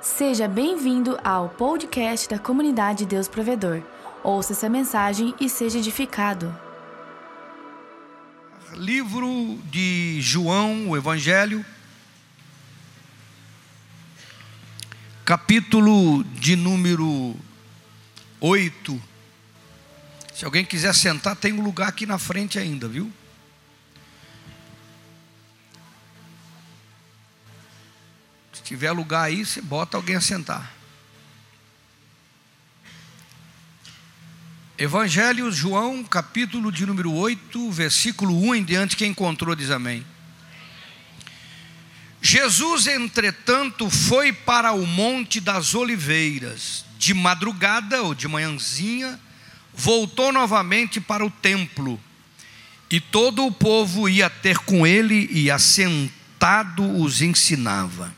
Seja bem-vindo ao podcast da comunidade Deus Provedor. Ouça essa mensagem e seja edificado. Livro de João, o Evangelho, capítulo de número 8. Se alguém quiser sentar, tem um lugar aqui na frente ainda, viu? Tiver lugar aí, você bota alguém a sentar. Evangelho João, capítulo de número 8, versículo 1 em diante, quem encontrou diz amém. Jesus, entretanto, foi para o Monte das Oliveiras, de madrugada ou de manhãzinha, voltou novamente para o templo, e todo o povo ia ter com ele, e assentado os ensinava.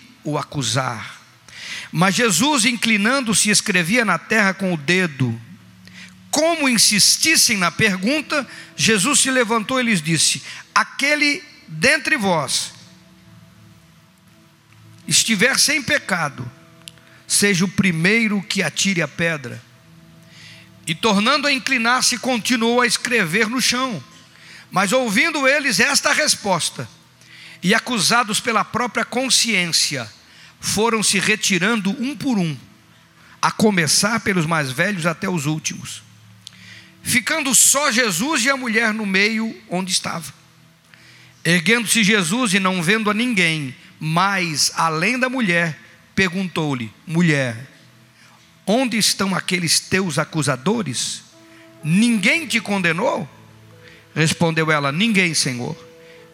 o acusar. Mas Jesus, inclinando-se, escrevia na terra com o dedo. Como insistissem na pergunta, Jesus se levantou e lhes disse: Aquele dentre vós estiver sem pecado, seja o primeiro que atire a pedra. E tornando a inclinar-se, continuou a escrever no chão. Mas ouvindo eles esta resposta, e acusados pela própria consciência, foram se retirando um por um, a começar pelos mais velhos até os últimos, ficando só Jesus e a mulher no meio onde estava. Erguendo-se Jesus e não vendo a ninguém, mas além da mulher, perguntou-lhe: Mulher, onde estão aqueles teus acusadores? Ninguém te condenou? Respondeu ela: Ninguém, Senhor.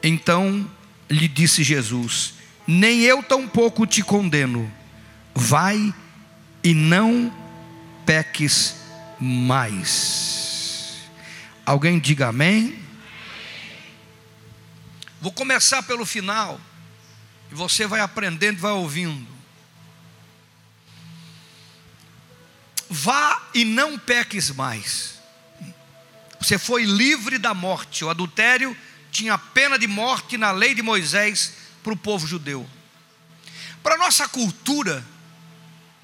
Então lhe disse Jesus: Nem eu tampouco te condeno. Vai e não peques mais. Alguém diga amém? Vou começar pelo final. E você vai aprendendo, vai ouvindo. Vá e não peques mais. Você foi livre da morte. O adultério tinha pena de morte na lei de Moisés para o povo judeu. Para nossa cultura,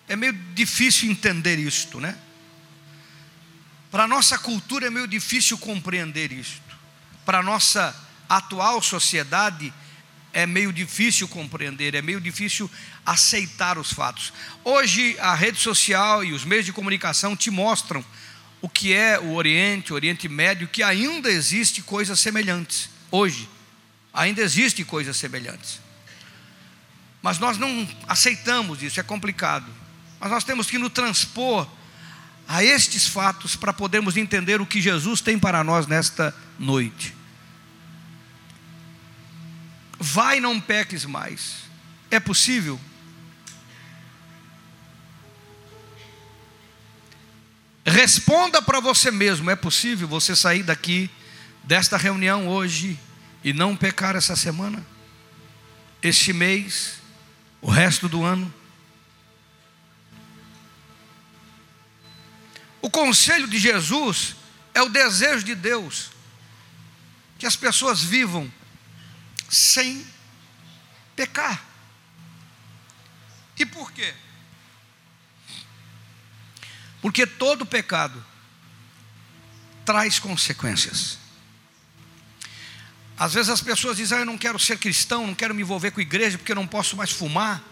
é meio difícil entender isto, né? Para nossa cultura é meio difícil compreender isto. Para nossa atual sociedade, é meio difícil compreender, é meio difícil aceitar os fatos. Hoje, a rede social e os meios de comunicação te mostram o que é o Oriente, o Oriente Médio, que ainda existe coisas semelhantes. Hoje, ainda existe coisas semelhantes. Mas nós não aceitamos isso, é complicado. Mas nós temos que nos transpor a estes fatos para podermos entender o que Jesus tem para nós nesta noite. Vai, não peques mais. É possível? Responda para você mesmo: é possível você sair daqui, desta reunião hoje, e não pecar essa semana, este mês, o resto do ano? O conselho de Jesus é o desejo de Deus que as pessoas vivam sem pecar. E por quê? Porque todo pecado traz consequências. Às vezes as pessoas dizem: ah, Eu não quero ser cristão, não quero me envolver com a igreja porque eu não posso mais fumar.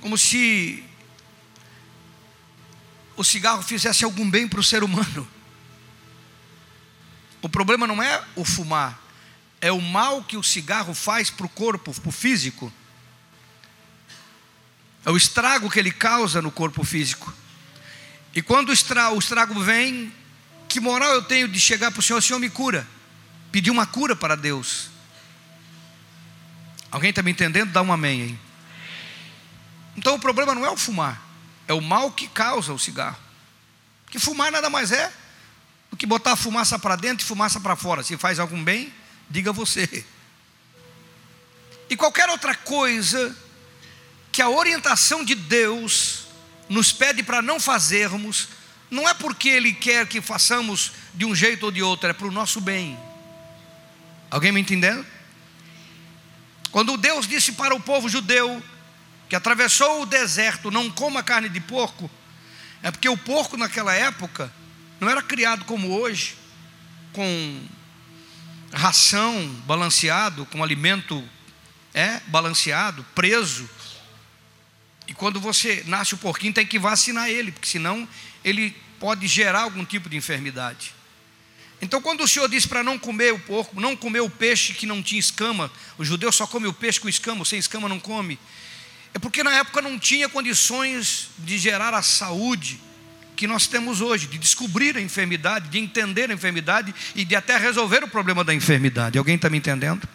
Como se o cigarro fizesse algum bem para o ser humano. O problema não é o fumar, é o mal que o cigarro faz para o corpo, para o físico. É o estrago que ele causa no corpo físico. E quando o estrago, vem, que moral eu tenho de chegar para o Senhor, o Senhor me cura? Pedir uma cura para Deus. Alguém está me entendendo? Dá um amém aí. Então o problema não é o fumar, é o mal que causa o cigarro. Que fumar nada mais é do que botar fumaça para dentro e fumaça para fora. Se faz algum bem, diga você. E qualquer outra coisa que a orientação de Deus nos pede para não fazermos, não é porque Ele quer que façamos de um jeito ou de outro, é para o nosso bem. Alguém me entendendo? Quando Deus disse para o povo judeu que atravessou o deserto, não coma carne de porco, é porque o porco naquela época não era criado como hoje, com ração balanceado, com alimento é balanceado, preso. E quando você nasce o porquinho, tem que vacinar ele, porque senão ele pode gerar algum tipo de enfermidade. Então, quando o Senhor disse para não comer o porco, não comer o peixe que não tinha escama, o judeu só come o peixe com escama, sem escama não come, é porque na época não tinha condições de gerar a saúde que nós temos hoje, de descobrir a enfermidade, de entender a enfermidade e de até resolver o problema da enfermidade. Alguém está me entendendo?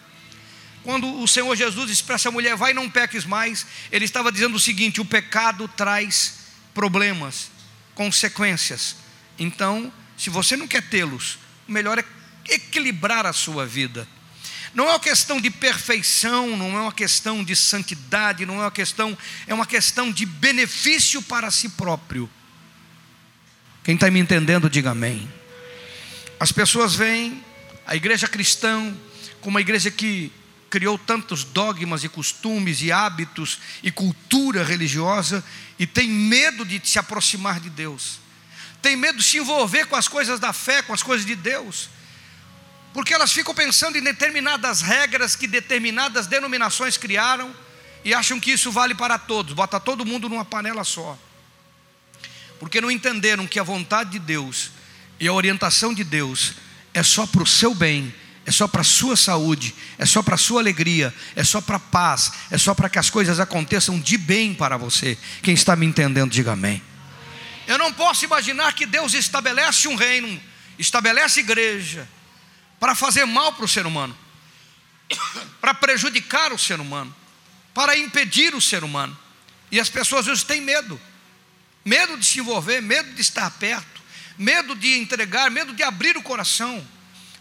Quando o Senhor Jesus disse para essa mulher, vai não peques mais, ele estava dizendo o seguinte: o pecado traz problemas, consequências. Então, se você não quer tê-los, o melhor é equilibrar a sua vida. Não é uma questão de perfeição, não é uma questão de santidade, não é uma questão, é uma questão de benefício para si próprio. Quem está me entendendo, diga amém. As pessoas veem a igreja cristã como uma igreja que criou tantos dogmas e costumes e hábitos e cultura religiosa e tem medo de se aproximar de Deus. Tem medo de se envolver com as coisas da fé, com as coisas de Deus, porque elas ficam pensando em determinadas regras que determinadas denominações criaram e acham que isso vale para todos, bota todo mundo numa panela só, porque não entenderam que a vontade de Deus e a orientação de Deus é só para o seu bem, é só para a sua saúde, é só para a sua alegria, é só para a paz, é só para que as coisas aconteçam de bem para você. Quem está me entendendo, diga amém. Eu não posso imaginar que Deus estabelece um reino, estabelece igreja, para fazer mal para o ser humano, para prejudicar o ser humano, para impedir o ser humano. E as pessoas às vezes têm medo, medo de se envolver, medo de estar perto, medo de entregar, medo de abrir o coração.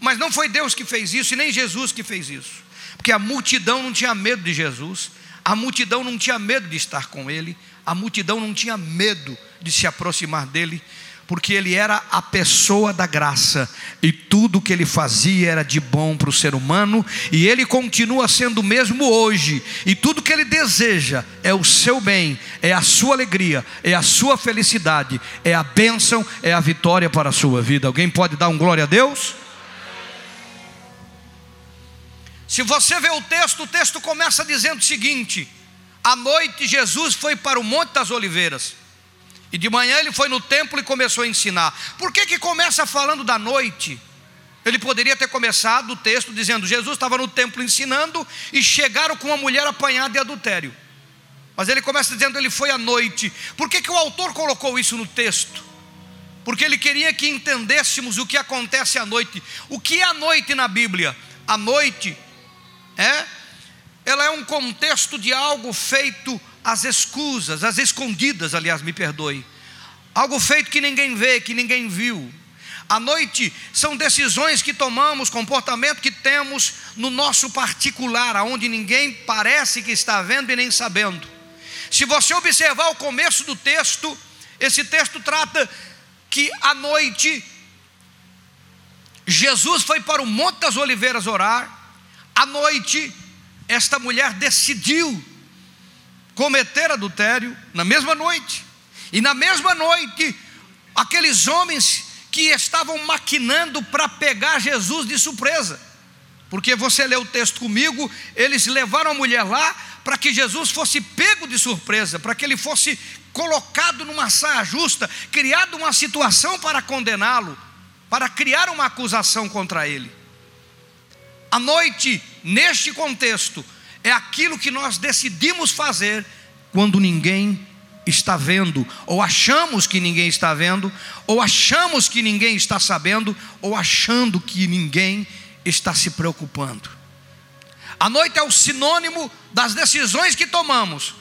Mas não foi Deus que fez isso e nem Jesus que fez isso, porque a multidão não tinha medo de Jesus, a multidão não tinha medo de estar com Ele, a multidão não tinha medo de se aproximar dele, porque ele era a pessoa da graça e tudo que ele fazia era de bom para o ser humano, e ele continua sendo o mesmo hoje, e tudo que ele deseja é o seu bem, é a sua alegria, é a sua felicidade, é a bênção, é a vitória para a sua vida. Alguém pode dar um glória a Deus? Se você vê o texto, o texto começa dizendo o seguinte: à noite Jesus foi para o Monte das Oliveiras. E de manhã ele foi no templo e começou a ensinar. Por que, que começa falando da noite? Ele poderia ter começado o texto dizendo: Jesus estava no templo ensinando e chegaram com uma mulher apanhada de adultério. Mas ele começa dizendo: ele foi à noite. Por que, que o autor colocou isso no texto? Porque ele queria que entendêssemos o que acontece à noite. O que é a noite na Bíblia? A noite é, ela é um contexto de algo feito as escusas, as escondidas, aliás, me perdoe. Algo feito que ninguém vê, que ninguém viu. A noite são decisões que tomamos, comportamento que temos no nosso particular, aonde ninguém parece que está vendo e nem sabendo. Se você observar o começo do texto, esse texto trata que à noite Jesus foi para o Monte das Oliveiras orar. À noite, esta mulher decidiu cometer adultério na mesma noite. E na mesma noite, aqueles homens que estavam maquinando para pegar Jesus de surpresa. Porque você lê o texto comigo, eles levaram a mulher lá para que Jesus fosse pego de surpresa, para que ele fosse colocado numa saia justa, criado uma situação para condená-lo, para criar uma acusação contra ele. A noite, neste contexto, é aquilo que nós decidimos fazer quando ninguém está vendo, ou achamos que ninguém está vendo, ou achamos que ninguém está sabendo, ou achando que ninguém está se preocupando. A noite é o sinônimo das decisões que tomamos,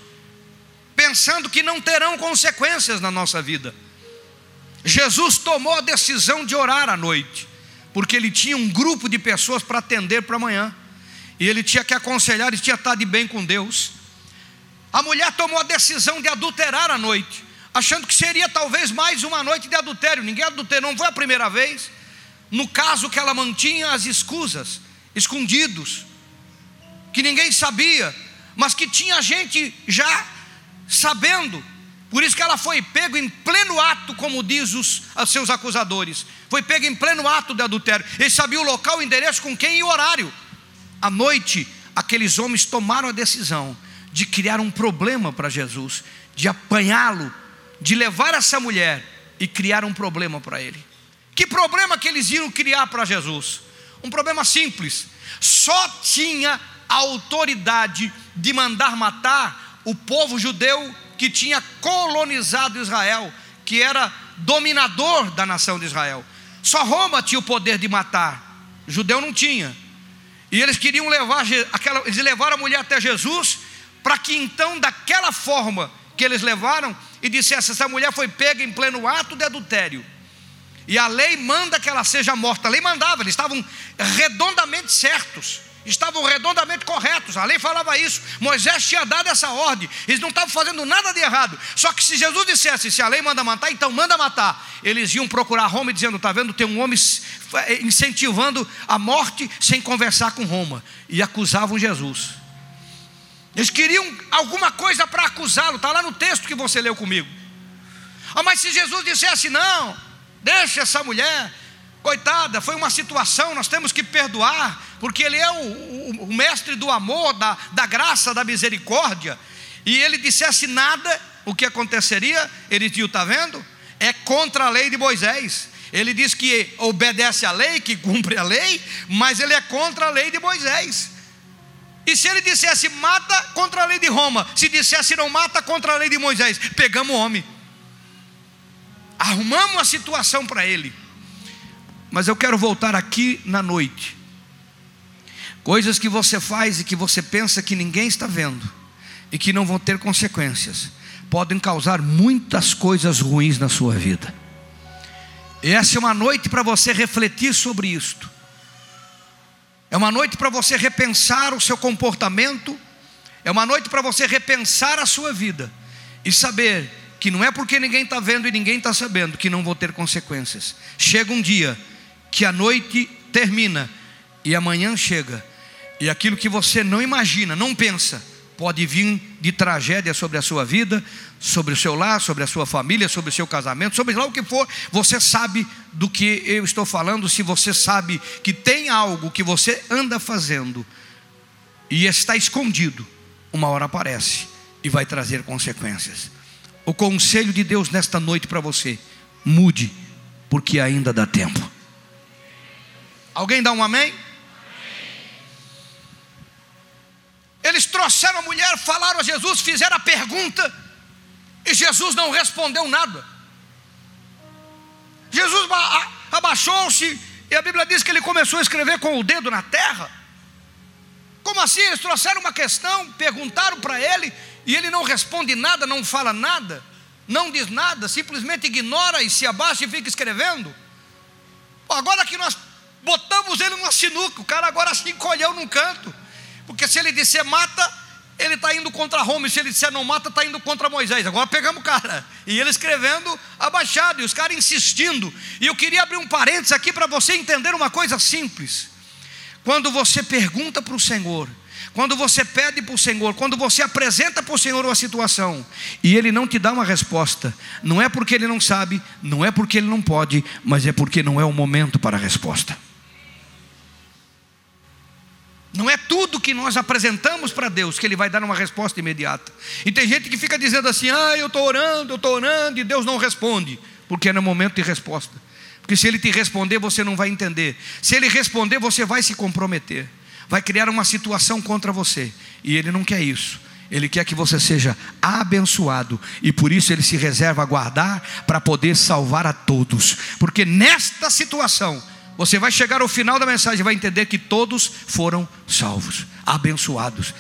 pensando que não terão consequências na nossa vida. Jesus tomou a decisão de orar à noite, porque ele tinha um grupo de pessoas para atender para amanhã, e ele tinha que aconselhar e tinha que estar de bem com Deus. A mulher tomou a decisão de adulterar à noite, achando que seria talvez mais uma noite de adultério. Ninguém adulterou, não foi a primeira vez. No caso que ela mantinha as escusas, escondidos, que ninguém sabia, mas que tinha gente já sabendo. Por isso que ela foi pego em pleno ato, como diz os, os seus acusadores. Foi pego em pleno ato de adultério. Ele sabia o local, o endereço, com quem e o horário. À noite, aqueles homens tomaram a decisão de criar um problema para Jesus, de apanhá-lo, de levar essa mulher e criar um problema para ele. Que problema que eles iam criar para Jesus? Um problema simples. Só tinha a autoridade de mandar matar o povo judeu que tinha colonizado Israel, que era dominador da nação de Israel. Só Roma tinha o poder de matar, judeu não tinha. E eles queriam levar aquela, eles levaram a mulher até Jesus, para que então, daquela forma que eles levaram, e dissesse: essa mulher foi pega em pleno ato de adultério. E a lei manda que ela seja morta. A lei mandava, eles estavam redondamente certos estavam redondamente corretos, a lei falava isso, Moisés tinha dado essa ordem, eles não estavam fazendo nada de errado. Só que se Jesus dissesse, se a lei manda matar, então manda matar, eles iam procurar Roma dizendo: está vendo, tem um homem eh, incentivando a morte sem conversar com Roma, e acusavam Jesus. Eles queriam alguma coisa para acusá-lo, está lá no texto que você leu comigo. Ah, mas se Jesus dissesse: não, deixa essa mulher, Coitada, foi uma situação, nós temos que perdoar, porque Ele é o, o, o mestre do amor, da, da graça, da misericórdia. E ele dissesse nada, o que aconteceria? Ele disse: está vendo? É contra a lei de Moisés. Ele diz que obedece à lei, que cumpre a lei, mas ele é contra a lei de Moisés. E se ele dissesse mata contra a lei de Roma, se dissesse não mata contra a lei de Moisés, pegamos o homem, arrumamos a situação para ele. Mas eu quero voltar aqui na noite. Coisas que você faz e que você pensa que ninguém está vendo e que não vão ter consequências, podem causar muitas coisas ruins na sua vida. E essa é uma noite para você refletir sobre isto. É uma noite para você repensar o seu comportamento, é uma noite para você repensar a sua vida e saber que não é porque ninguém está vendo e ninguém está sabendo que não vão ter consequências. Chega um dia que a noite termina e amanhã chega, e aquilo que você não imagina, não pensa, pode vir de tragédia sobre a sua vida, sobre o seu lar, sobre a sua família, sobre o seu casamento, sobre lá o que for, você sabe do que eu estou falando, se você sabe que tem algo que você anda fazendo e está escondido, uma hora aparece e vai trazer consequências. O conselho de Deus nesta noite para você: mude, porque ainda dá tempo. Alguém dá um amém? Eles trouxeram a mulher, falaram a Jesus, fizeram a pergunta, e Jesus não respondeu nada. Jesus abaixou-se, e a Bíblia diz que ele começou a escrever com o dedo na terra. Como assim? Eles trouxeram uma questão, perguntaram para ele, e ele não responde nada, não fala nada, não diz nada, simplesmente ignora e se abaixa e fica escrevendo. Agora que nós botamos ele numa sinuca, o cara agora se encolheu num canto, porque se ele disser mata, ele está indo contra Roma, e se ele disser não mata, está indo contra Moisés. Agora pegamos o cara, e ele escrevendo abaixado, e os caras insistindo. E eu queria abrir um parênteses aqui para você entender uma coisa simples. Quando você pergunta para o Senhor, quando você pede para o Senhor, quando você apresenta para o Senhor uma situação e Ele não te dá uma resposta, não é porque Ele não sabe, não é porque Ele não pode, mas é porque não é o momento para a resposta. Não é tudo que nós apresentamos para Deus que Ele vai dar uma resposta imediata. E tem gente que fica dizendo assim: ah, eu estou orando, eu estou orando, e Deus não responde, porque é no momento de resposta. Porque se Ele te responder, você não vai entender. Se Ele responder, você vai se comprometer, vai criar uma situação contra você, e Ele não quer isso. Ele quer que você seja abençoado e por isso ele se reserva a guardar para poder salvar a todos, porque nesta situação Você vai chegar ao final da mensagem e vai entender que todos foram salvos, abençoados.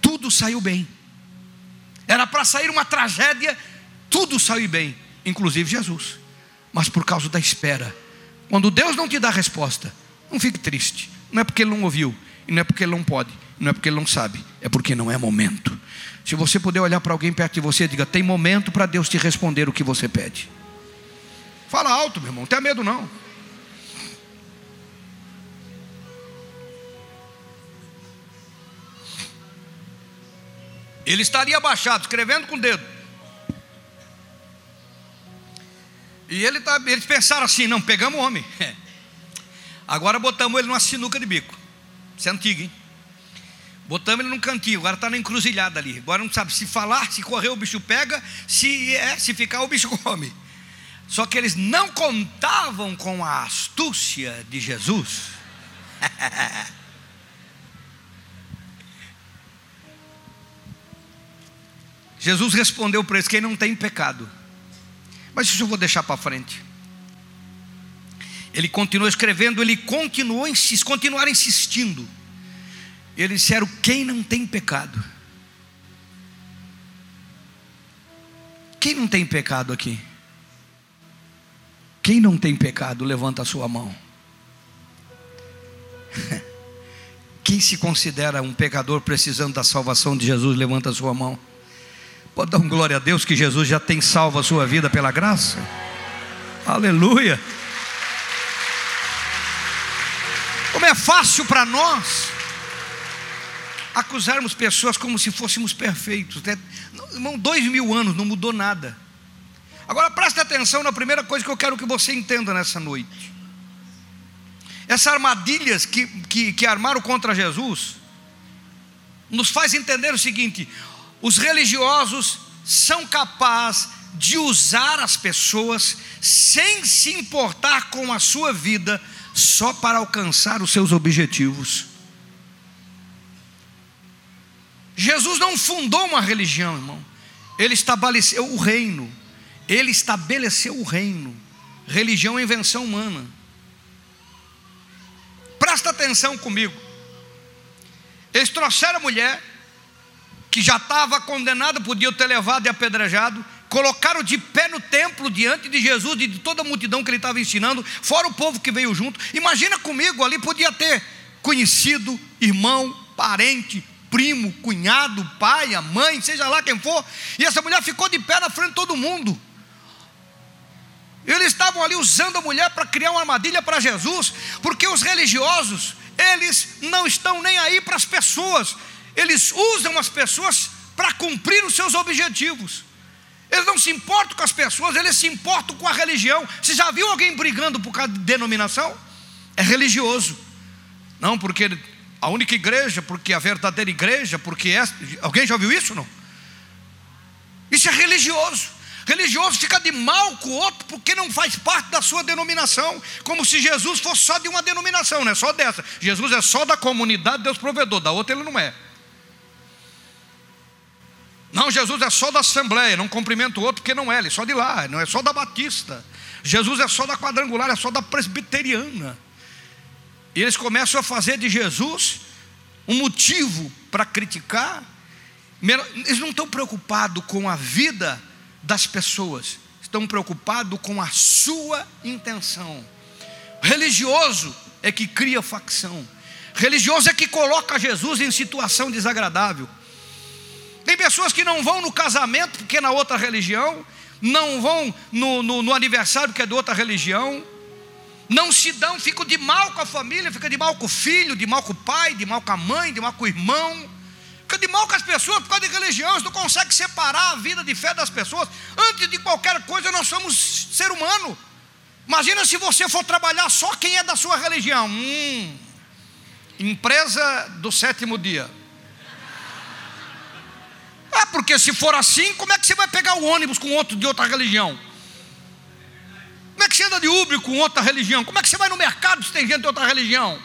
Tudo saiu bem. Era para sair uma tragédia, tudo saiu bem, inclusive Jesus. Mas por causa da espera. Quando Deus não te dá resposta, não fique triste. Não é porque ele não ouviu, e não é porque ele não pode, não é porque ele não sabe, é porque não é momento. Se você puder olhar para alguém perto de você, diga: tem momento para Deus te responder o que você pede. Fala alto, meu irmão, não tenha medo não. Ele estaria abaixado, escrevendo com o dedo. E ele tá, eles pensaram assim: não, pegamos o homem. Agora botamos ele numa sinuca de bico. Isso é antigo, hein? Botamos ele num cantinho, agora está na encruzilhada ali. Agora não sabe se falar, se correr o bicho pega, se é, se ficar o bicho come. Só que eles não contavam com a astúcia de Jesus. Jesus respondeu para eles: quem não tem pecado. Mas isso eu vou deixar para frente. Ele continuou escrevendo, ele continuou insist, continuar insistindo. Eles disseram: quem não tem pecado? Quem não tem pecado aqui? Quem não tem pecado, levanta a sua mão. Quem se considera um pecador precisando da salvação de Jesus, levanta a sua mão. Pode dar um glória a Deus que Jesus já tem salvo a sua vida pela graça? Aleluia. Como é fácil para nós acusarmos pessoas como se fôssemos perfeitos. Né? Irmão, dois mil anos não mudou nada. Agora preste atenção na primeira coisa que eu quero que você entenda nessa noite. Essas armadilhas que, que, que armaram contra Jesus nos faz entender o seguinte: os religiosos são capazes de usar as pessoas sem se importar com a sua vida, só para alcançar os seus objetivos. Jesus não fundou uma religião, irmão. Ele estabeleceu o reino. Ele estabeleceu o reino. Religião é invenção humana. Presta atenção comigo. Eles trouxeram a mulher que já estava condenado, podia ter levado e apedrejado, colocaram de pé no templo diante de Jesus e de toda a multidão que ele estava ensinando, fora o povo que veio junto. Imagina comigo, ali podia ter conhecido, irmão, parente, primo, cunhado, pai, a mãe, seja lá quem for, e essa mulher ficou de pé na frente de todo mundo. Eles estavam ali usando a mulher para criar uma armadilha para Jesus, porque os religiosos, eles não estão nem aí para as pessoas, eles usam as pessoas para cumprir os seus objetivos. Eles não se importam com as pessoas, eles se importam com a religião. Você já viu alguém brigando por causa de denominação? É religioso. Não, porque a única igreja, porque a verdadeira igreja, porque é. Alguém já ouviu isso? Não? Isso é religioso. Religioso fica de mal com o outro porque não faz parte da sua denominação, como se Jesus fosse só de uma denominação, não é só dessa. Jesus é só da comunidade Deus provedor, da outra ele não é. Não, Jesus é só da Assembleia, não cumprimenta o outro porque não é, ele é só de lá, não é só da Batista. Jesus é só da quadrangular, é só da presbiteriana. E eles começam a fazer de Jesus um motivo para criticar. Eles não estão preocupados com a vida das pessoas, estão preocupados com a sua intenção. Religioso é que cria facção. Religioso é que coloca Jesus em situação desagradável. Tem pessoas que não vão no casamento porque é na outra religião, não vão no, no, no aniversário porque é de outra religião, não se dão, ficam de mal com a família, fica de mal com o filho, de mal com o pai, de mal com a mãe, de mal com o irmão, fica de mal com as pessoas por causa de religião, não conseguem separar a vida de fé das pessoas. Antes de qualquer coisa, nós somos ser humano. Imagina se você for trabalhar só quem é da sua religião. Hum, empresa do sétimo dia. É porque se for assim, como é que você vai pegar o ônibus com outro de outra religião? Como é que você anda de Uber com outra religião? Como é que você vai no mercado se tem gente de outra religião?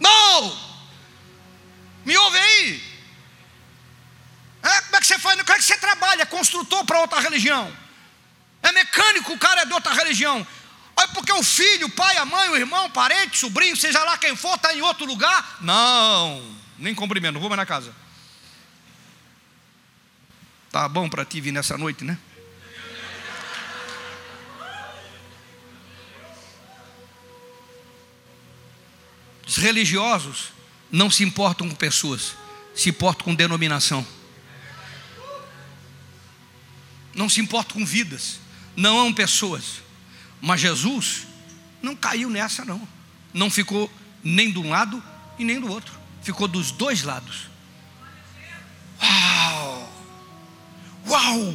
Não! Me ouve aí! É, como é que você faz? Como é que você trabalha? É construtor para outra religião. É mecânico, o cara é de outra religião. Olha, porque o filho, o pai, a mãe, o irmão, o parente, o sobrinho, seja lá quem for, está em outro lugar. Não, nem cumprimento, não vou mais na casa. Tá bom para ti vir nessa noite, né? Os religiosos não se importam com pessoas, se importam com denominação. Não se importam com vidas, não amam pessoas. Mas Jesus não caiu nessa, não. Não ficou nem de um lado e nem do outro. Ficou dos dois lados. Uau! Uau!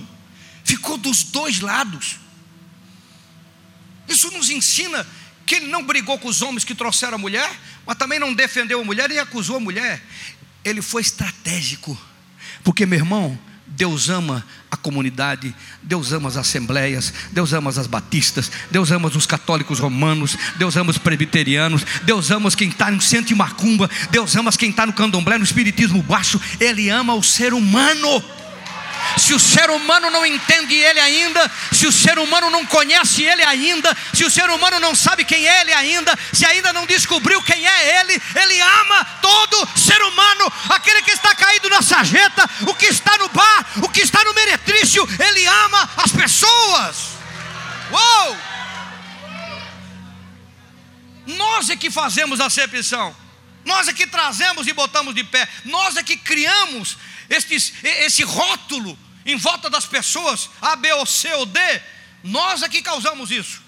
Ficou dos dois lados. Isso nos ensina que ele não brigou com os homens que trouxeram a mulher, mas também não defendeu a mulher e acusou a mulher. Ele foi estratégico. Porque, meu irmão, Deus ama a comunidade, Deus ama as assembleias, Deus ama as batistas, Deus ama os católicos romanos, Deus ama os presbiterianos, Deus ama quem está no centro de macumba, Deus ama quem está no candomblé, no espiritismo baixo, Ele ama o ser humano. Se o ser humano não entende Ele ainda, se o ser humano não conhece Ele ainda, se o ser humano não sabe quem é Ele ainda, se ainda não descobriu quem é Ele, Ele ama todo ser humano, aquele que está caído na sarjeta, o que está no bar, o que está no meretrício, Ele ama as pessoas. Uou! Nós é que fazemos acepção. Nós é que trazemos e botamos de pé, nós é que criamos este, esse rótulo em volta das pessoas, A, B ou C ou D, nós é que causamos isso.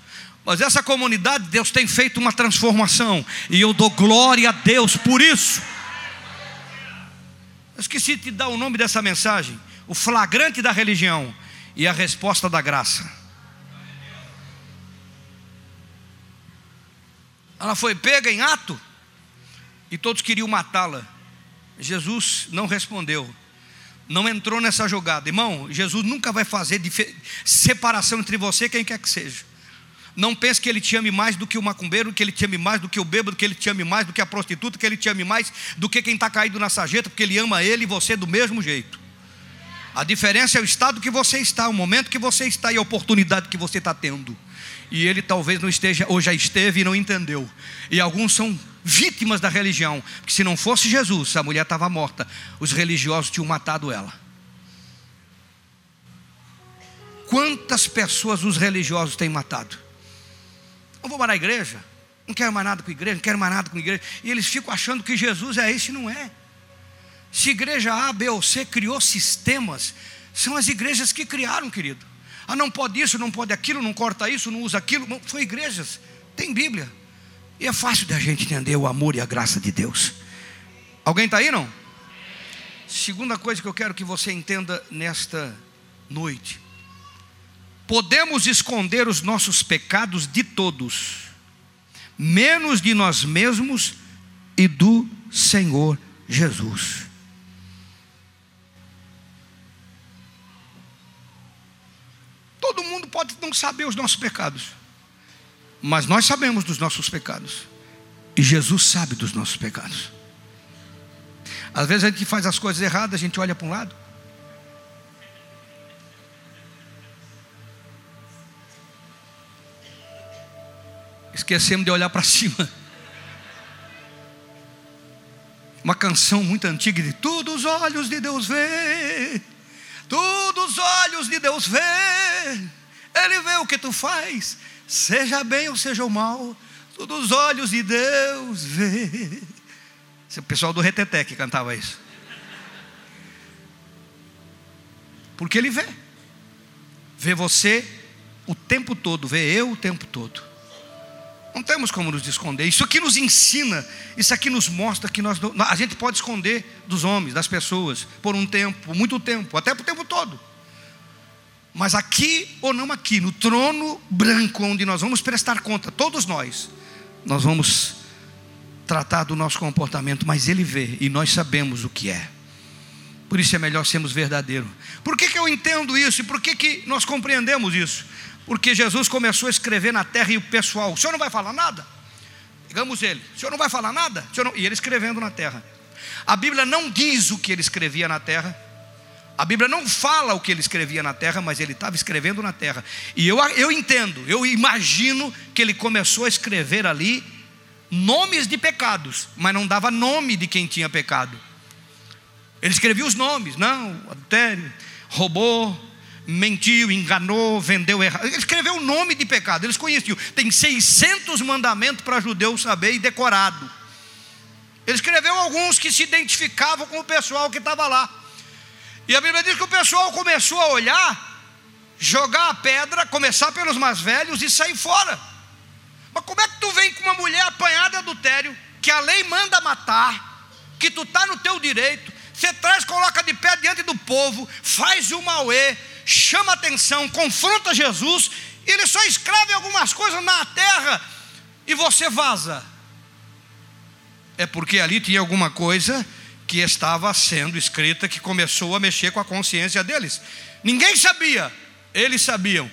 Mas essa comunidade, Deus tem feito uma transformação, e eu dou glória a Deus por isso. Eu esqueci de dar o nome dessa mensagem: o flagrante da religião e a resposta da graça. Ela foi pega em ato e todos queriam matá-la. Jesus não respondeu não entrou nessa jogada. Irmão, Jesus nunca vai fazer separação entre você e quem quer que seja. Não pense que ele te ame mais do que o macumbeiro, que ele te ame mais do que o bêbado, que ele te ame mais do que a prostituta, que ele te ame mais do que quem está caído na sarjeta, porque ele ama ele e você do mesmo jeito. A diferença é o estado que você está, o momento que você está e a oportunidade que você está tendo. E ele talvez não esteja, ou já esteve e não entendeu. E alguns são vítimas da religião, porque se não fosse Jesus, a mulher estava morta, os religiosos tinham matado ela. Quantas pessoas os religiosos têm matado? Não vou mais na igreja, não quero mais nada com igreja, não quero mais nada com igreja, e eles ficam achando que Jesus é esse, não é. Se igreja A, B ou C criou sistemas, são as igrejas que criaram, querido. Ah, não pode isso, não pode aquilo, não corta isso, não usa aquilo. Foi igrejas, tem Bíblia. E é fácil da gente entender o amor e a graça de Deus. Alguém está aí não? Segunda coisa que eu quero que você entenda nesta noite: podemos esconder os nossos pecados de todos, menos de nós mesmos e do Senhor Jesus. Todo mundo pode não saber os nossos pecados. Mas nós sabemos dos nossos pecados. E Jesus sabe dos nossos pecados. Às vezes a gente faz as coisas erradas, a gente olha para um lado. Esquecemos de olhar para cima. Uma canção muito antiga de Todos os olhos de Deus vê, todos os olhos de Deus vê, Ele vê o que tu faz, seja bem ou seja o mal, todos os olhos de Deus vê. Esse é o pessoal do Reteté que cantava isso. Porque ele vê. Vê você o tempo todo, vê eu o tempo todo. Não temos como nos esconder. Isso aqui nos ensina, isso aqui nos mostra que nós a gente pode esconder dos homens, das pessoas, por um tempo, muito tempo, até por tempo todo. Mas aqui ou não aqui, no trono branco, onde nós vamos prestar conta, todos nós, nós vamos tratar do nosso comportamento, mas Ele vê e nós sabemos o que é. Por isso é melhor sermos verdadeiros. Por que, que eu entendo isso e por que, que nós compreendemos isso? Porque Jesus começou a escrever na terra e o pessoal, o senhor não vai falar nada? Digamos ele, o senhor não vai falar nada? E ele escrevendo na terra. A Bíblia não diz o que ele escrevia na terra, A Bíblia não fala o que ele escrevia na terra, mas ele estava escrevendo na terra. E eu, eu entendo, eu imagino que ele começou a escrever ali nomes de pecados, mas não dava nome de quem tinha pecado. Ele escrevia os nomes, não, adultério, roubou, mentiu, enganou, vendeu errado. Ele escreveu o nome de pecado, eles conheciam. Tem 600 mandamentos para judeus saber e decorado. Ele escreveu alguns que se identificavam com o pessoal que estava lá. E a Bíblia diz que o pessoal começou a olhar, jogar a pedra, começar pelos mais velhos e sair fora. Mas como é que tu vem com uma mulher apanhada de adultério, que a lei manda matar, que tu está no teu direito, você traz, coloca de pé diante do povo, faz o mauê, chama atenção, confronta Jesus, ele só escreve algumas coisas na terra e você vaza. É porque ali tinha alguma coisa que estava sendo escrita que começou a mexer com a consciência deles. Ninguém sabia, eles sabiam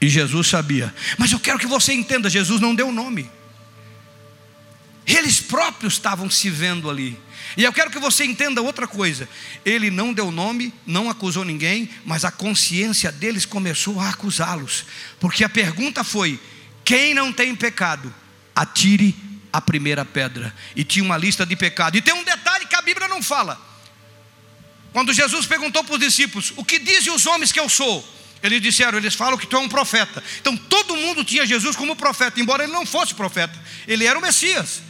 e Jesus sabia. Mas eu quero que você entenda: Jesus não deu nome, eles próprios estavam se vendo ali. E eu quero que você entenda outra coisa: ele não deu nome, não acusou ninguém, mas a consciência deles começou a acusá-los, porque a pergunta foi: quem não tem pecado, atire a primeira pedra. E tinha uma lista de pecados. E tem um detalhe Bíblia não fala. Quando Jesus perguntou para os discípulos: O que dizem os homens que eu sou? Eles disseram, eles falam que tu é um profeta. Então todo mundo tinha Jesus como profeta, embora ele não fosse profeta. Ele era o Messias.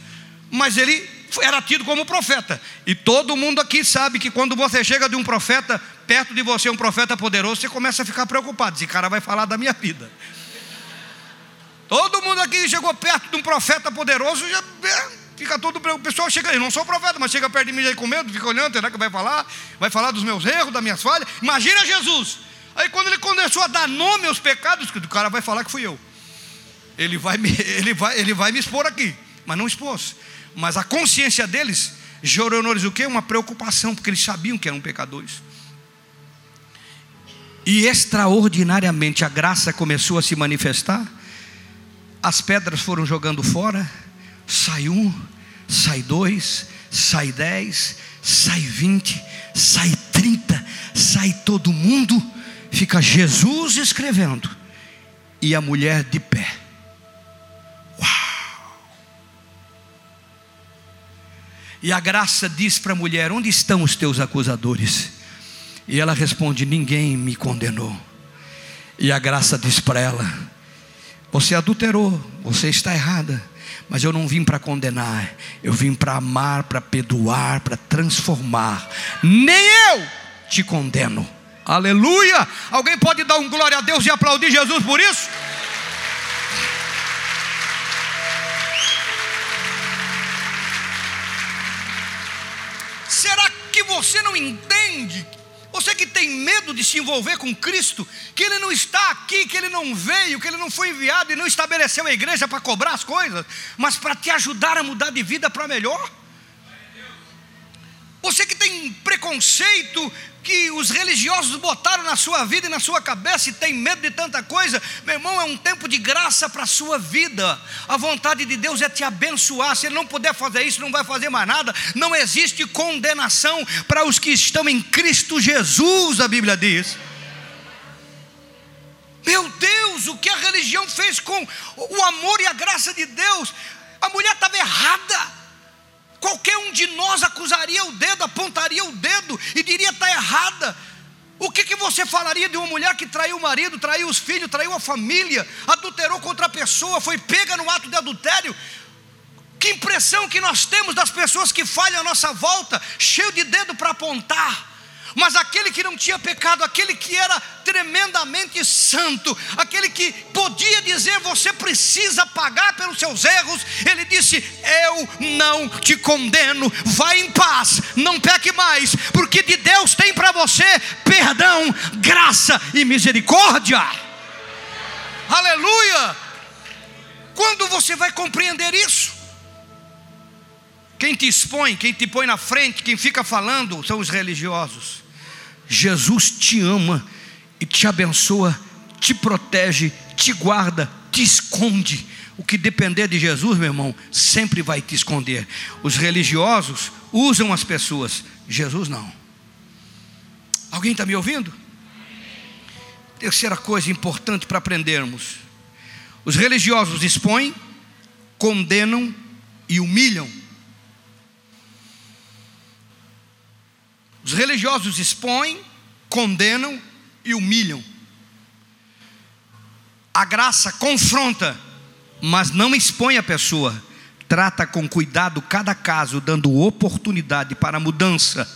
Mas ele era tido como profeta. E todo mundo aqui sabe que quando você chega de um profeta, perto de você um profeta poderoso, você começa a ficar preocupado. Esse cara vai falar da minha vida. Todo mundo aqui chegou perto de um profeta poderoso, já é, fica todo o pessoal chega, eu não sou profeta, mas chega perto de mim já com medo, fica olhando, será que vai falar? Vai falar dos meus erros, das minhas falhas? Imagina Jesus. Aí quando ele começou a dar nome aos pecados, o cara vai falar que fui eu. Ele vai me, ele vai, ele vai me expor aqui, mas não expôs. Mas a consciência deles gerou neles o quê? Uma preocupação, porque eles sabiam que eram pecadores. E extraordinariamente a graça começou a se manifestar as pedras foram jogando fora, sai um, sai dois, sai dez, sai vinte, sai trinta, sai todo mundo, fica Jesus escrevendo e a mulher de pé. Uau! E a graça diz para a mulher: Onde estão os teus acusadores? E ela responde: Ninguém me condenou. E a graça diz para ela: você adulterou, você está errada. Mas eu não vim para condenar, eu vim para amar, para perdoar, para transformar. Nem eu te condeno. Aleluia! Alguém pode dar um glória a Deus e aplaudir Jesus por isso? Será que você não entende você que tem medo de se envolver com Cristo, que Ele não está aqui, que Ele não veio, que Ele não foi enviado e não estabeleceu a igreja para cobrar as coisas, mas para te ajudar a mudar de vida para melhor. Você que tem preconceito, que os religiosos botaram na sua vida e na sua cabeça e tem medo de tanta coisa, meu irmão, é um tempo de graça para a sua vida. A vontade de Deus é te abençoar. Se Ele não puder fazer isso, não vai fazer mais nada. Não existe condenação para os que estão em Cristo Jesus, a Bíblia diz. Meu Deus, o que a religião fez com o amor e a graça de Deus? A mulher estava errada. Qualquer um de nós acusaria o dedo, apontaria o dedo e diria está errada. O que, que você falaria de uma mulher que traiu o marido, traiu os filhos, traiu a família, adulterou contra a pessoa, foi pega no ato de adultério? Que impressão que nós temos das pessoas que falham à nossa volta, cheio de dedo para apontar. Mas aquele que não tinha pecado, aquele que era tremendamente santo, aquele que podia dizer você precisa pagar pelos seus erros, ele disse: Eu não te condeno, vai em paz, não peque mais, porque de Deus tem para você perdão, graça e misericórdia. Aleluia! Quando você vai compreender isso? Quem te expõe, quem te põe na frente, quem fica falando são os religiosos. Jesus te ama e te abençoa, te protege, te guarda, te esconde. O que depender de Jesus, meu irmão, sempre vai te esconder. Os religiosos usam as pessoas, Jesus não. Alguém está me ouvindo? Terceira coisa importante para aprendermos: os religiosos expõem, condenam e humilham. Os religiosos expõem, condenam e humilham. A graça confronta, mas não expõe a pessoa. Trata com cuidado cada caso, dando oportunidade para mudança.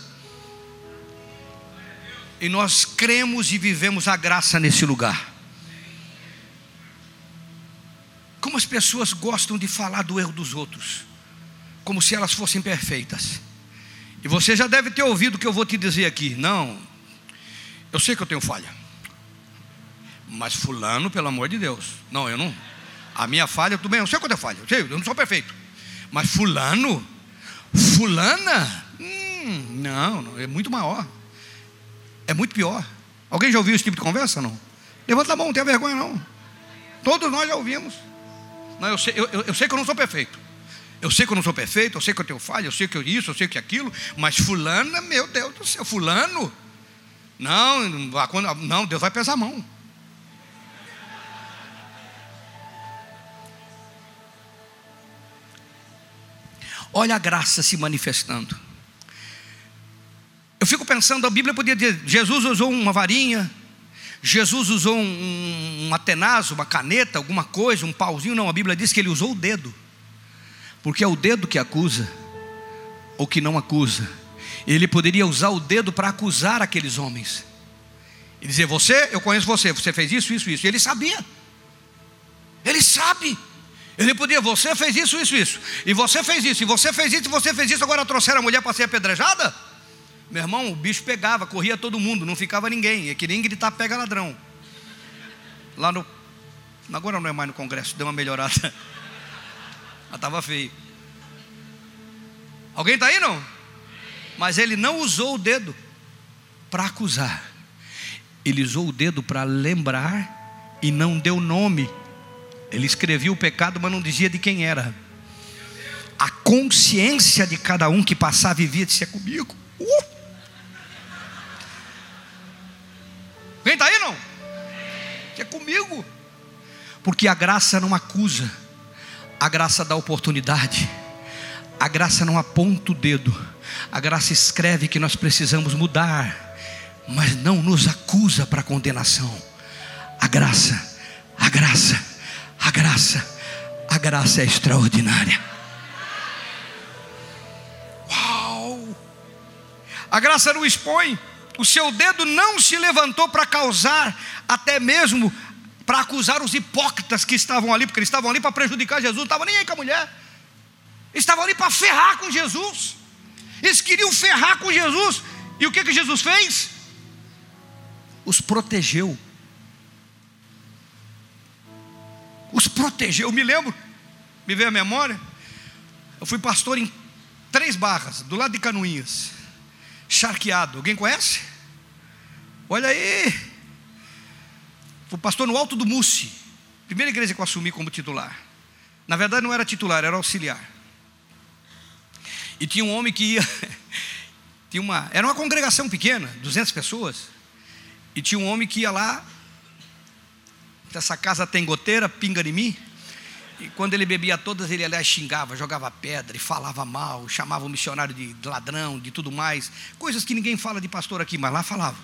E nós cremos e vivemos a graça nesse lugar. Como as pessoas gostam de falar do erro dos outros, como se elas fossem perfeitas. E você já deve ter ouvido o que eu vou te dizer aqui. Não, eu sei que eu tenho falha. Mas fulano, pelo amor de Deus. Não, eu não. A minha falha, tudo bem, eu sei quando é falha, eu sei, eu não sou perfeito. Mas fulano, fulana, hum, não, não, é muito maior. É muito pior. Alguém já ouviu esse tipo de conversa? Não? Levanta a mão, não tenha vergonha não. Todos nós já ouvimos. Não, eu, sei, eu, eu, eu sei que eu não sou perfeito. Eu sei que eu não sou perfeito, eu sei que eu tenho falha, eu sei que eu isso, eu sei que aquilo, mas fulana, meu Deus do céu, fulano. Não, não, Deus vai pesar a mão. Olha a graça se manifestando. Eu fico pensando, a Bíblia podia dizer: Jesus usou uma varinha, Jesus usou um, um uma caneta, alguma coisa, um pauzinho. Não, a Bíblia diz que ele usou o dedo, porque é o dedo que acusa, ou que não acusa. Ele poderia usar o dedo para acusar aqueles homens e dizer: Você, eu conheço você, você fez isso, isso, isso. E ele sabia, ele sabe. Ele podia, você fez isso, isso, isso. E você fez isso, e você fez isso, e você fez isso. Agora trouxeram a mulher para ser apedrejada? Meu irmão, o bicho pegava, corria todo mundo, não ficava ninguém. É que nem gritar pega ladrão. Lá no. Agora não é mais no Congresso, deu uma melhorada. Mas estava feio. Alguém está aí não? Mas ele não usou o dedo para acusar. Ele usou o dedo para lembrar e não deu nome. Ele escrevia o pecado, mas não dizia de quem era. A consciência de cada um que passava e via disse: É comigo. Uh! Está aí não? É comigo. Porque a graça não acusa, a graça dá oportunidade, a graça não aponta o dedo, a graça escreve que nós precisamos mudar, mas não nos acusa para condenação. A graça, a graça, a graça, a graça é extraordinária. Uau! A graça não expõe o seu dedo não se levantou para causar, até mesmo para acusar os hipócritas que estavam ali, porque eles estavam ali para prejudicar Jesus, não estavam nem aí com a mulher, eles estavam ali para ferrar com Jesus, eles queriam ferrar com Jesus, e o que, que Jesus fez? Os protegeu, os protegeu. Eu me lembro, me veio a memória, eu fui pastor em três barras, do lado de Canoinhas, charqueado. Alguém conhece? Olha aí. Fui pastor no Alto do Mussi. Primeira igreja que eu assumi como titular. Na verdade não era titular, era auxiliar. E tinha um homem que ia. Tinha uma, era uma congregação pequena, 200 pessoas. E tinha um homem que ia lá. Essa casa tem goteira, pinga em mim. E quando ele bebia todas, ele aliás xingava, jogava pedra e falava mal, chamava o missionário de ladrão, de tudo mais. Coisas que ninguém fala de pastor aqui, mas lá falava.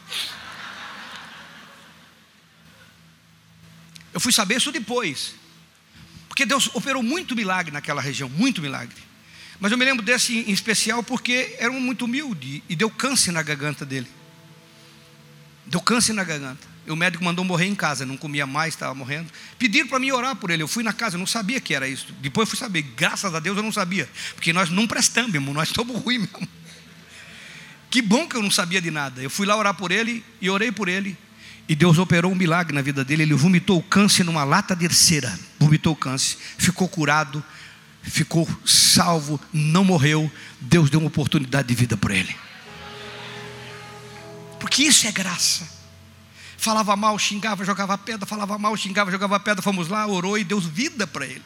Eu fui saber isso depois. Porque Deus operou muito milagre naquela região, muito milagre. Mas eu me lembro desse em especial porque era um muito humilde e deu câncer na garganta dele. Deu câncer na garganta. E o médico mandou morrer em casa, não comia mais, estava morrendo. Pediram para mim orar por ele. Eu fui na casa, eu não sabia que era isso. Depois eu fui saber, graças a Deus eu não sabia. Porque nós não prestamos, irmão, nós estamos ruins mesmo. Que bom que eu não sabia de nada. Eu fui lá orar por ele e orei por ele. E Deus operou um milagre na vida dele. Ele vomitou o câncer numa lata de cera. Vomitou o câncer, ficou curado, ficou salvo, não morreu. Deus deu uma oportunidade de vida para ele. Porque isso é graça. Falava mal, xingava, jogava pedra, falava mal, xingava, jogava pedra. Fomos lá, orou e deu vida para ele.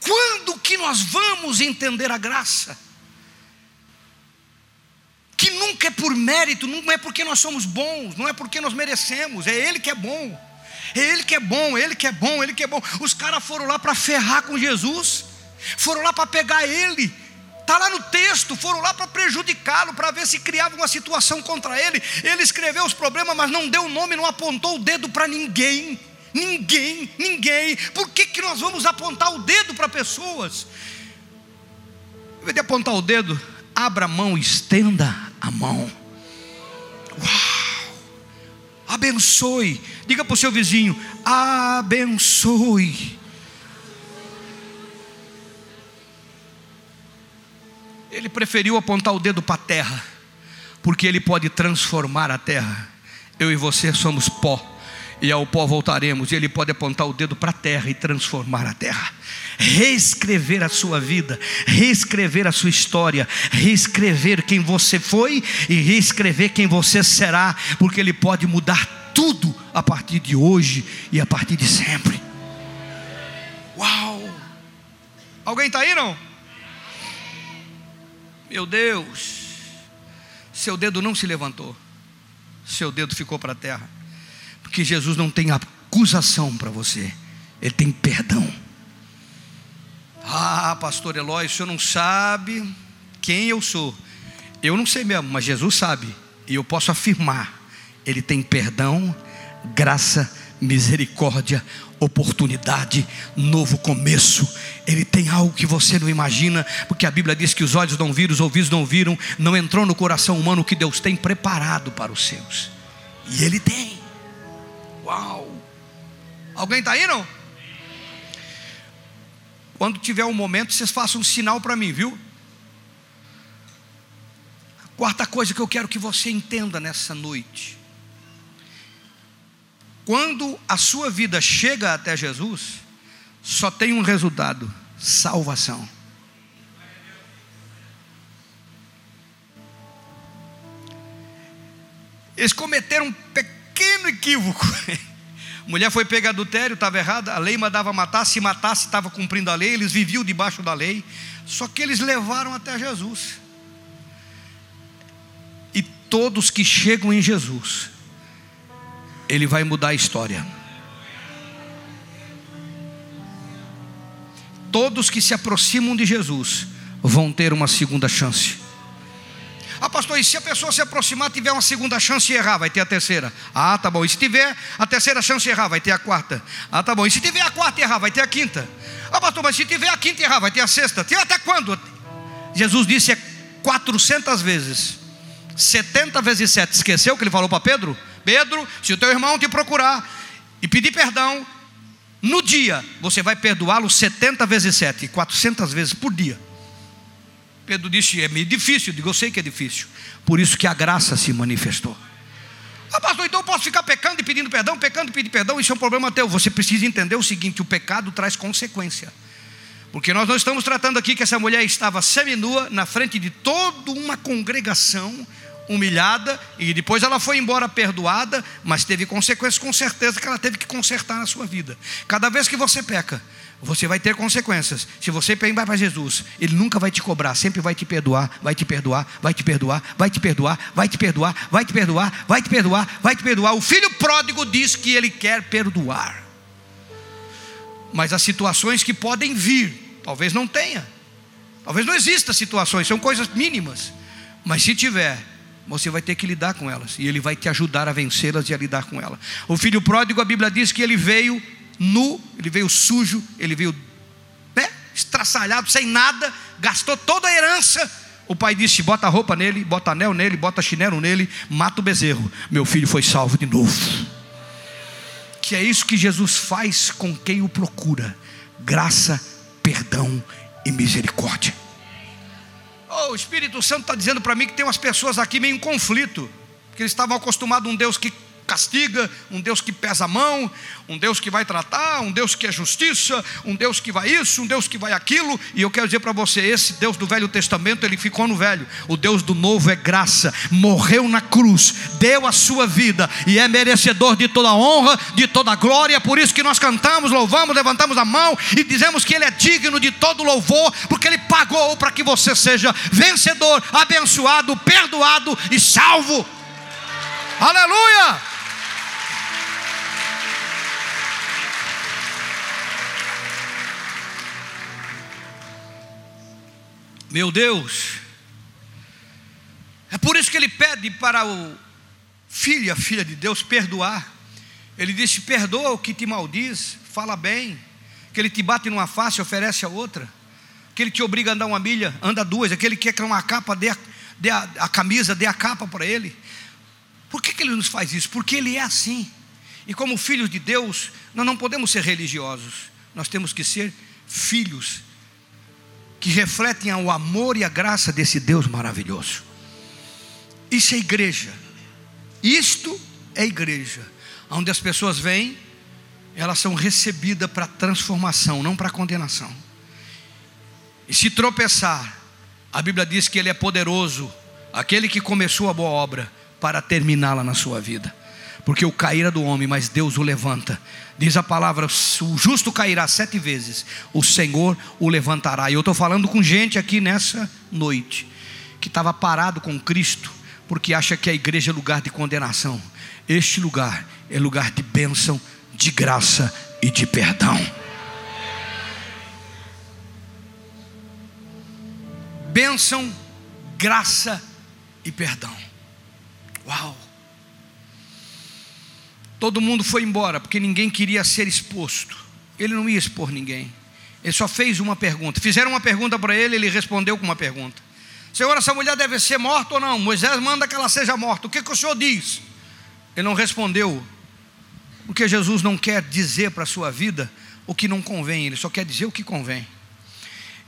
Quando que nós vamos entender a graça? Que nunca é por mérito, não é porque nós somos bons, não é porque nós merecemos, é Ele que é bom. É Ele que é bom, Ele que é bom, Ele que é bom. Os caras foram lá para ferrar com Jesus, foram lá para pegar Ele. Está lá no texto, foram lá para prejudicá-lo, para ver se criava uma situação contra ele. Ele escreveu os problemas, mas não deu o nome, não apontou o dedo para ninguém. Ninguém, ninguém. Por que, que nós vamos apontar o dedo para pessoas? Em vez de apontar o dedo, abra a mão, estenda a mão. Uau! Abençoe. Diga para o seu vizinho: abençoe. Ele preferiu apontar o dedo para a terra, porque ele pode transformar a terra. Eu e você somos pó e ao pó voltaremos. E Ele pode apontar o dedo para a terra e transformar a terra, reescrever a sua vida, reescrever a sua história, reescrever quem você foi e reescrever quem você será, porque Ele pode mudar tudo a partir de hoje e a partir de sempre. Uau! Alguém está aí não? Meu Deus, seu dedo não se levantou, seu dedo ficou para a terra. Porque Jesus não tem acusação para você, Ele tem perdão. Ah, pastor Eloy, o senhor não sabe quem eu sou. Eu não sei mesmo, mas Jesus sabe. E eu posso afirmar: Ele tem perdão, graça, misericórdia, oportunidade, novo começo. Ele tem algo que você não imagina, porque a Bíblia diz que os olhos não viram, os ouvidos não viram, não entrou no coração humano o que Deus tem preparado para os seus. E Ele tem. Uau! Alguém está aí não? Quando tiver um momento, vocês façam um sinal para mim, viu? A quarta coisa que eu quero que você entenda nessa noite. Quando a sua vida chega até Jesus, só tem um resultado: salvação. Eles cometeram um pecado pequeno equívoco. Mulher foi pega adultério, estava errada, a lei mandava matar, se matasse estava cumprindo a lei, eles viviam debaixo da lei, só que eles levaram até Jesus. E todos que chegam em Jesus, Ele vai mudar a história. Todos que se aproximam de Jesus vão ter uma segunda chance. Ah, pastor, e se a pessoa se aproximar, tiver uma segunda chance e errar, vai ter a terceira. Ah, tá bom. E se tiver a terceira chance e errar, vai ter a quarta. Ah, tá bom. E se tiver a quarta e errar, vai ter a quinta. Ah, pastor, mas se tiver a quinta e errar, vai ter a sexta. Tem até quando? Jesus disse é 400 vezes. 70 vezes 7. Esqueceu o que ele falou para Pedro? Pedro, se o teu irmão te procurar e pedir perdão, no dia você vai perdoá-lo 70 vezes 7, 400 vezes por dia. Pedro disse: É meio difícil. Eu digo: Eu sei que é difícil. Por isso que a graça se manifestou. Ah, pastor, então eu posso ficar pecando e pedindo perdão, pecando e pedindo perdão, isso é um problema teu. Você precisa entender o seguinte: o pecado traz consequência. Porque nós não estamos tratando aqui que essa mulher estava seminua na frente de toda uma congregação, humilhada, e depois ela foi embora perdoada, mas teve consequências com certeza que ela teve que consertar na sua vida. Cada vez que você peca, você vai ter consequências. Se você vai para Jesus, Ele nunca vai te cobrar, sempre vai te perdoar, vai te perdoar, vai te perdoar, vai te perdoar, vai te perdoar, vai te perdoar, vai te perdoar, vai te perdoar. O filho pródigo diz que ele quer perdoar. Mas as situações que podem vir, talvez não tenha. Talvez não exista situações, são coisas mínimas. Mas se tiver, você vai ter que lidar com elas. E ele vai te ajudar a vencê-las e a lidar com elas. O filho pródigo, a Bíblia diz que ele veio nu, ele veio sujo, ele veio né, estraçalhado, sem nada, gastou toda a herança. O pai disse: bota roupa nele, bota anel nele, bota chinelo nele, mata o bezerro. Meu filho foi salvo de novo. Que é isso que Jesus faz com quem o procura: graça, perdão e misericórdia. Oh, o Espírito Santo está dizendo para mim que tem umas pessoas aqui meio em conflito, que eles estavam acostumados a um Deus que castiga, um Deus que pesa a mão, um Deus que vai tratar, um Deus que é justiça, um Deus que vai isso, um Deus que vai aquilo. E eu quero dizer para você: esse Deus do Velho Testamento, ele ficou no Velho. O Deus do Novo é graça, morreu na cruz, deu a sua vida e é merecedor de toda honra, de toda glória. Por isso que nós cantamos, louvamos, levantamos a mão e dizemos que ele é digno de todo louvor, porque ele pagou para que você seja vencedor, abençoado, perdoado e salvo. Aleluia! Meu Deus, é por isso que ele pede para o filho, a filha de Deus, perdoar. Ele disse: perdoa o que te maldiz, fala bem, que ele te bate numa face, oferece a outra, que ele te obriga a andar uma milha, anda duas, aquele que quer uma capa, dê a, dê a, a camisa, dê a capa para ele. Por que, que ele nos faz isso? Porque ele é assim. E como filhos de Deus, nós não podemos ser religiosos, nós temos que ser filhos que refletem o amor e a graça desse Deus maravilhoso. Isso é igreja. Isto é igreja, onde as pessoas vêm, elas são recebidas para transformação, não para condenação. E se tropeçar, a Bíblia diz que Ele é poderoso, aquele que começou a boa obra, para terminá-la na sua vida. Porque o cair é do homem, mas Deus o levanta. Diz a palavra: o justo cairá sete vezes, o Senhor o levantará. E eu estou falando com gente aqui nessa noite, que estava parado com Cristo, porque acha que a igreja é lugar de condenação. Este lugar é lugar de bênção, de graça e de perdão. Bênção, graça e perdão. Uau! Todo mundo foi embora porque ninguém queria ser exposto. Ele não ia expor ninguém. Ele só fez uma pergunta. Fizeram uma pergunta para ele, ele respondeu com uma pergunta: Senhor, essa mulher deve ser morta ou não? Moisés manda que ela seja morta. O que, que o senhor diz? Ele não respondeu, porque Jesus não quer dizer para a sua vida o que não convém, ele só quer dizer o que convém.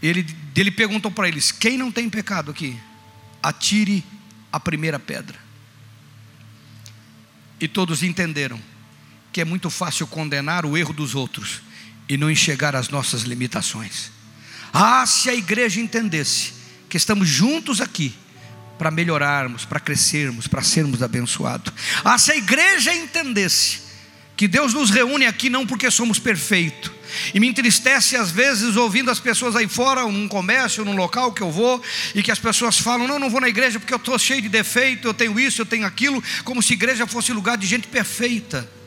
Ele, ele perguntou para eles: Quem não tem pecado aqui? Atire a primeira pedra. E todos entenderam que é muito fácil condenar o erro dos outros e não enxergar as nossas limitações. Ah, se a igreja entendesse que estamos juntos aqui para melhorarmos, para crescermos, para sermos abençoados. Ah, se a igreja entendesse que Deus nos reúne aqui não porque somos perfeitos, e me entristece às vezes ouvindo as pessoas aí fora, num comércio, num local que eu vou, e que as pessoas falam: não, não vou na igreja porque eu estou cheio de defeito, eu tenho isso, eu tenho aquilo, como se igreja fosse lugar de gente perfeita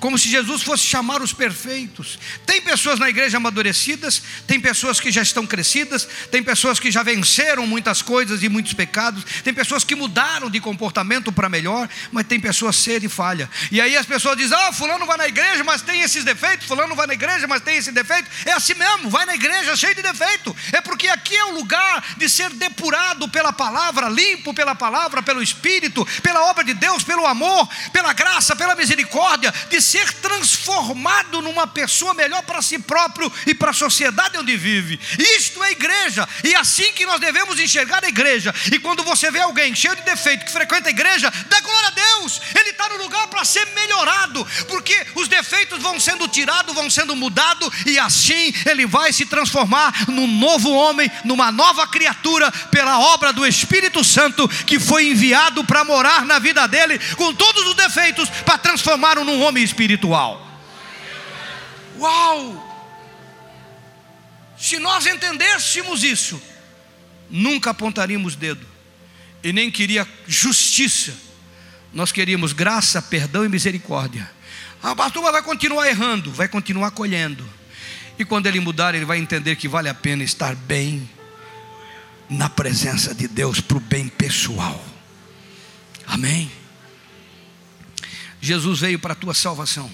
como se Jesus fosse chamar os perfeitos. Tem pessoas na igreja amadurecidas, tem pessoas que já estão crescidas, tem pessoas que já venceram muitas coisas e muitos pecados, tem pessoas que mudaram de comportamento para melhor, mas tem pessoas cedo e falha. E aí as pessoas dizem: Ah, fulano vai na igreja, mas tem esses defeitos, fulano vai na igreja, mas tem esse defeito. É assim mesmo, vai na igreja cheio de defeito. É porque aqui é o lugar de ser depurado pela palavra, limpo pela palavra, pelo Espírito, pela obra de Deus, pelo amor, pela graça, pela misericórdia, de ser transformado numa pessoa melhor para si próprio e para a sociedade onde vive. Isto é igreja, e é assim que nós devemos enxergar a igreja. E quando você vê alguém cheio de defeito que frequenta a igreja, dá glória a Deus, ele está no lugar para ser melhorado, porque os defeitos vão sendo tirados, vão sendo mudados, e assim ele vai se transformar num novo homem, numa nova criatura, pela obra do Espírito Santo que foi enviado para morar na vida dele, com todos os defeitos, para transformá-lo num homem espiritual. Uau! Se nós entendêssemos isso, nunca apontaríamos dedo e nem queria justiça. Nós queríamos graça, perdão e misericórdia. A pastor vai continuar errando, vai continuar colhendo. E quando ele mudar, ele vai entender que vale a pena estar bem na presença de Deus para o bem pessoal. Amém. Jesus veio para a tua salvação.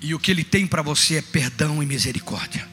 E o que ele tem para você é perdão e misericórdia.